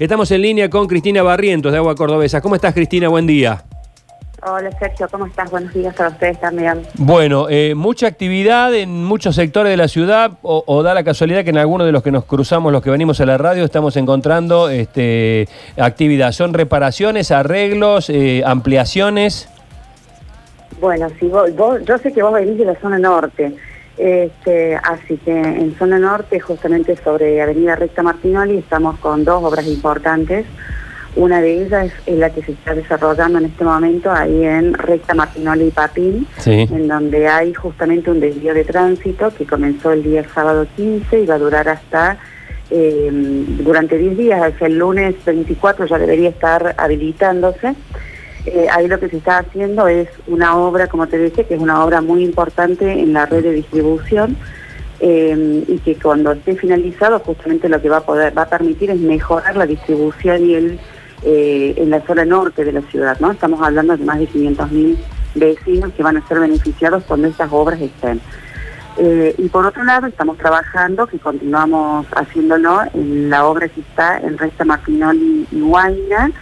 Estamos en línea con Cristina Barrientos de Agua Cordobesa. ¿Cómo estás, Cristina? Buen día. Hola Sergio, ¿cómo estás? Buenos días para ustedes también. Bueno, eh, mucha actividad en muchos sectores de la ciudad, o, da la casualidad que en algunos de los que nos cruzamos, los que venimos a la radio, estamos encontrando este, actividad. ¿Son reparaciones, arreglos, eh, ampliaciones? Bueno, si vos, yo sé que vos venís de la zona norte, este, así que en zona norte, justamente sobre Avenida Recta Martinoli, estamos con dos obras importantes. Una de ellas es, la que se está desarrollando en este momento ahí en Recta Martinoli y Papín, en donde hay justamente un desvío de tránsito que comenzó el día sábado 15 y va a durar hasta eh, durante 10 días, el lunes 24 ya debería estar habilitándose. Eh, ahí lo que se está haciendo es una obra, como te dije, que es una obra muy importante en la red de distribución eh, y que cuando esté finalizado justamente lo que va a poder va a permitir es mejorar la distribución y el eh, en la zona norte de la ciudad, ¿no? Estamos hablando de más de 500.000 vecinos que van a ser beneficiados cuando estas obras estén. y por otro lado, estamos trabajando, que continuamos haciéndolo, en la obra que está en Resta Martinoli y Huayna,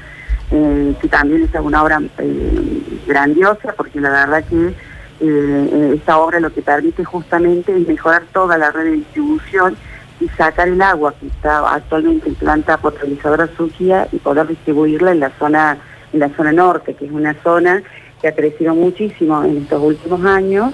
eh, que también es una obra eh, grandiosa, porque la verdad que eh, esta obra lo que permite justamente es mejorar toda la red de distribución y sacar el agua que está actualmente en planta potabilizadora Suquía y poder distribuirla en la zona en la zona norte, que es una zona que ha crecido muchísimo en estos últimos años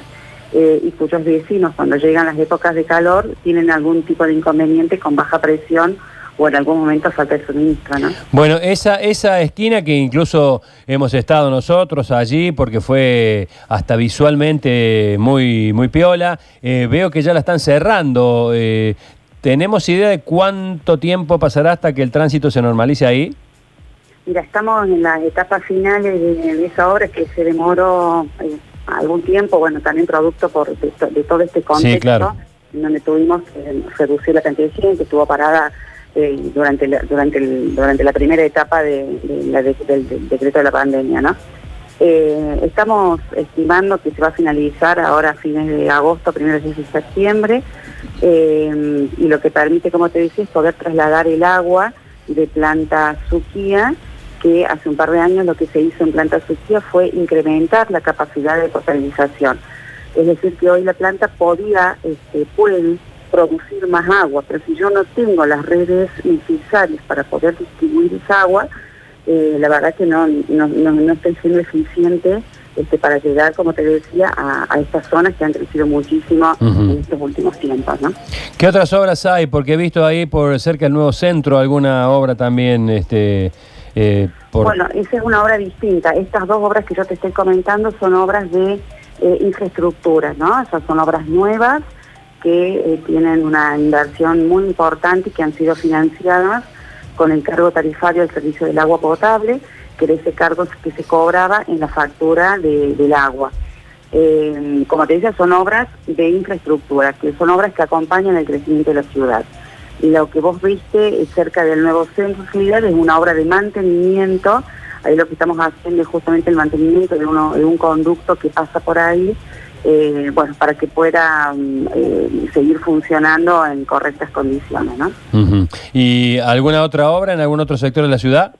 y cuyos vecinos cuando llegan las épocas de calor tienen algún tipo de inconveniente con baja presión o en algún momento falta el suministro, ¿no? Bueno, esa, esa esquina que incluso hemos estado nosotros allí porque fue hasta visualmente muy, muy piola, eh, veo que ya la están cerrando. Eh, ¿Tenemos idea de cuánto tiempo pasará hasta que el tránsito se normalice ahí? Mira, estamos en las etapas finales de, esa obra que se demoró eh, algún tiempo, bueno, también producto por de, todo este contexto, en donde tuvimos que reducir la cantidad de gente, estuvo parada durante, la, durante, durante la primera etapa de, del, decreto de la pandemia. ¿no? Eh, estamos estimando que se va a finalizar ahora a fines de agosto, primeros días de septiembre, eh, y lo que permite, como te decía, es poder trasladar el agua de planta Suquía, que hace un par de años lo que se hizo en planta Suquía fue incrementar la capacidad de potabilización. Es decir, que hoy la planta podía, este, puede producir más agua, pero si yo no tengo las redes necesarias para poder distribuir esa agua, eh, la verdad que no, no, no, estoy siendo eficiente este, para llegar, como te decía, a, estas zonas que han crecido muchísimo en estos últimos tiempos. ¿no? ¿Qué otras obras hay? Porque he visto ahí por cerca del nuevo centro alguna obra también. Este, eh, Bueno, esa es una obra distinta. Estas dos obras que yo te estoy comentando son obras de eh, infraestructura, ¿no? Esas son obras nuevas que eh, tienen una inversión muy importante y que han sido financiadas con el cargo tarifario del servicio del agua potable, que era ese cargo que se cobraba en la factura del agua. Eh, como te decía, son obras de infraestructura, que son obras que acompañan el crecimiento de la ciudad. Y lo que vos viste cerca del nuevo centro ciudad es una obra de mantenimiento, ahí lo que estamos haciendo es justamente el mantenimiento de, uno, de un conducto que pasa por ahí, eh, bueno, para que pueda mm, eh, seguir funcionando en correctas condiciones, ¿no? ¿Y alguna otra obra en algún otro sector de la ciudad?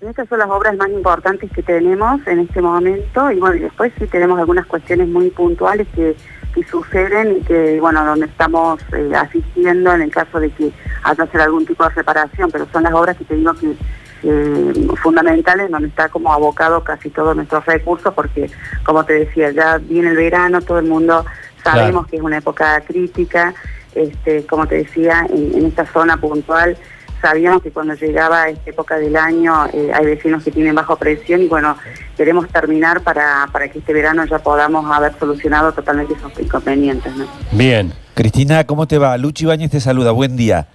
Estas son las obras más importantes que tenemos en este momento y bueno, y después sí tenemos algunas cuestiones muy puntuales que, que suceden y que, bueno, donde estamos eh, asistiendo en el caso de que haya hacer algún tipo de reparación, pero son las obras que te digo que eh, fundamentales donde está como abocado casi todos nuestros recursos porque como te decía ya viene el verano todo el mundo sabemos que es una época crítica. Este como te decía en, esta zona puntual sabíamos que cuando llegaba esta época del año eh, hay vecinos que tienen bajo presión y bueno queremos terminar para, para que este verano ya podamos haber solucionado totalmente esos inconvenientes bien. Cristina cómo te va Luchi Bañez te saluda. Buen día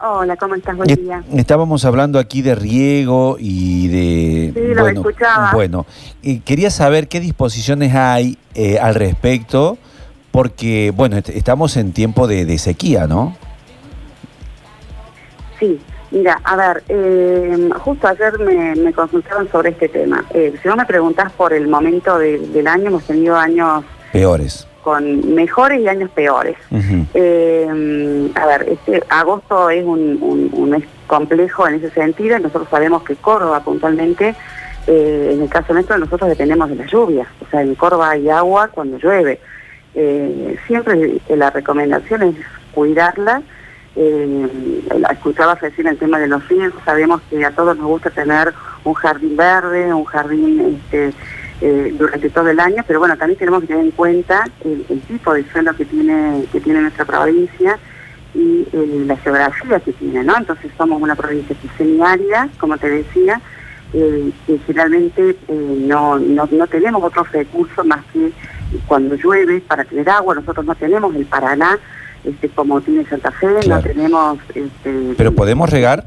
Hola, ¿cómo estás? Buen día. Estábamos hablando aquí de riego y de... Sí, lo bueno, escuchaba. Bueno, quería saber qué disposiciones hay eh, al respecto, porque, bueno, estamos en tiempo de, sequía, ¿no? Sí, mira, a ver, eh, justo ayer me, me, consultaron sobre este tema. Eh, si no me preguntás por el momento del año, hemos tenido años... Peores con mejores y años peores. Eh, a ver, este agosto es un, un, mes complejo en ese sentido. Nosotros sabemos que Córdoba puntualmente, eh, en el caso nuestro, nosotros dependemos de la lluvia. O sea, en Córdoba hay agua cuando llueve. Eh, siempre la recomendación es cuidarla. Eh, escuchaba recién el tema de los riesgos, sabemos que a todos nos gusta tener un jardín verde, un jardín este, eh, durante todo el año, pero bueno, también tenemos que tener en cuenta el, tipo de suelo que tiene, que tiene nuestra provincia y eh, la geografía que tiene, ¿no? Entonces somos una provincia semiárida, como te decía, eh, que generalmente no, no, no tenemos otros recursos más que cuando llueve para tener agua, nosotros no tenemos el Paraná, este, como tiene Santa Fe, no tenemos... Este, ¿Pero podemos regar?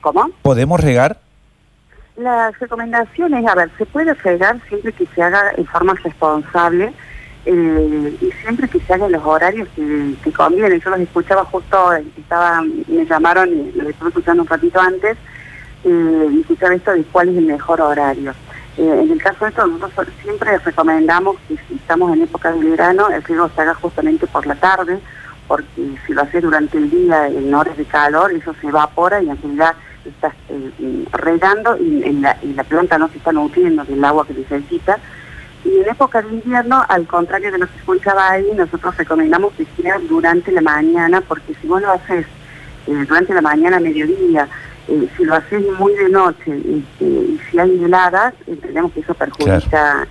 ¿Cómo? ¿Podemos regar? Las recomendaciones, a ver, se puede fregar siempre que se haga en forma responsable eh, y siempre que se hagan los horarios que, que convienen. Yo los escuchaba justo, estaba, me llamaron y los estuve escuchando un ratito antes, eh, escuchaba esto de cuál es el mejor horario. Eh, en el caso de esto, nosotros siempre recomendamos que si estamos en época de verano, el riego se haga justamente por la tarde, porque si lo hace durante el día en horas de calor, eso se evapora y en realidad estás eh, regando y, en la, y la planta no se está nutriendo del agua que necesita. Y en época de invierno, al contrario de lo que ahí, nosotros recomendamos que sea durante la mañana, porque si vos lo haces eh, durante la mañana, mediodía, eh, si lo haces muy de noche este, y si hay heladas, entendemos que eso perjudica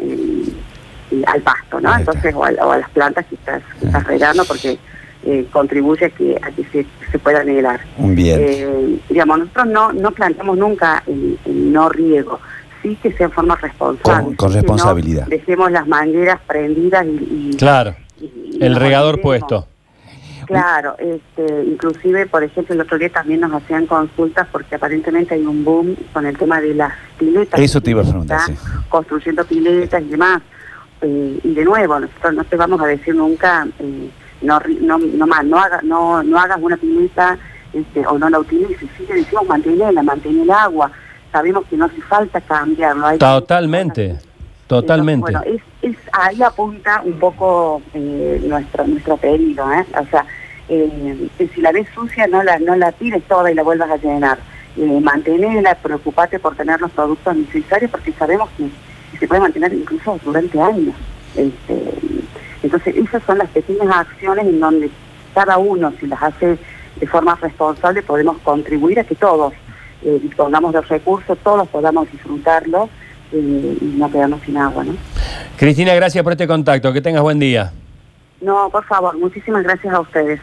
al pasto, ¿no? Entonces, o a, las plantas que estás, que estás regando, porque eh, contribuye a que, a que se, se pueda nivelar. Bien. Eh, digamos, nosotros no, no planteamos nunca el, no riego, sí que sea en forma responsable. Con, responsabilidad. dejemos las mangueras prendidas y... claro, el regador puesto. Claro, este, inclusive, por ejemplo, el otro día también nos hacían consultas porque aparentemente hay un boom con el tema de las piletas. Eso te iba a preguntar, Construyendo piletas y demás. Eh, y de nuevo, nosotros no te vamos a decir nunca... Eh, no no no más no hagas no no hagas una pileta este, o no la utilices. Sí que decimos mantenerla mantener el agua. Sabemos que no hace falta cambiarlo totalmente totalmente. Bueno es, es ahí apunta un poco eh, nuestro nuestro pedido ¿eh? o sea eh, si la ves sucia no la no la tires toda y la vuelvas a llenar. Eh, mantenerla preocupate por tener los productos necesarios porque sabemos que, que se puede mantener incluso durante años este, entonces, esas son las pequeñas acciones en donde cada uno, si las hace de forma responsable, podemos contribuir a que todos eh, dispongamos de recursos, todos podamos disfrutarlos eh, y no quedarnos sin agua. ¿no? Cristina, gracias por este contacto. Que tengas buen día. No, por favor, muchísimas gracias a ustedes.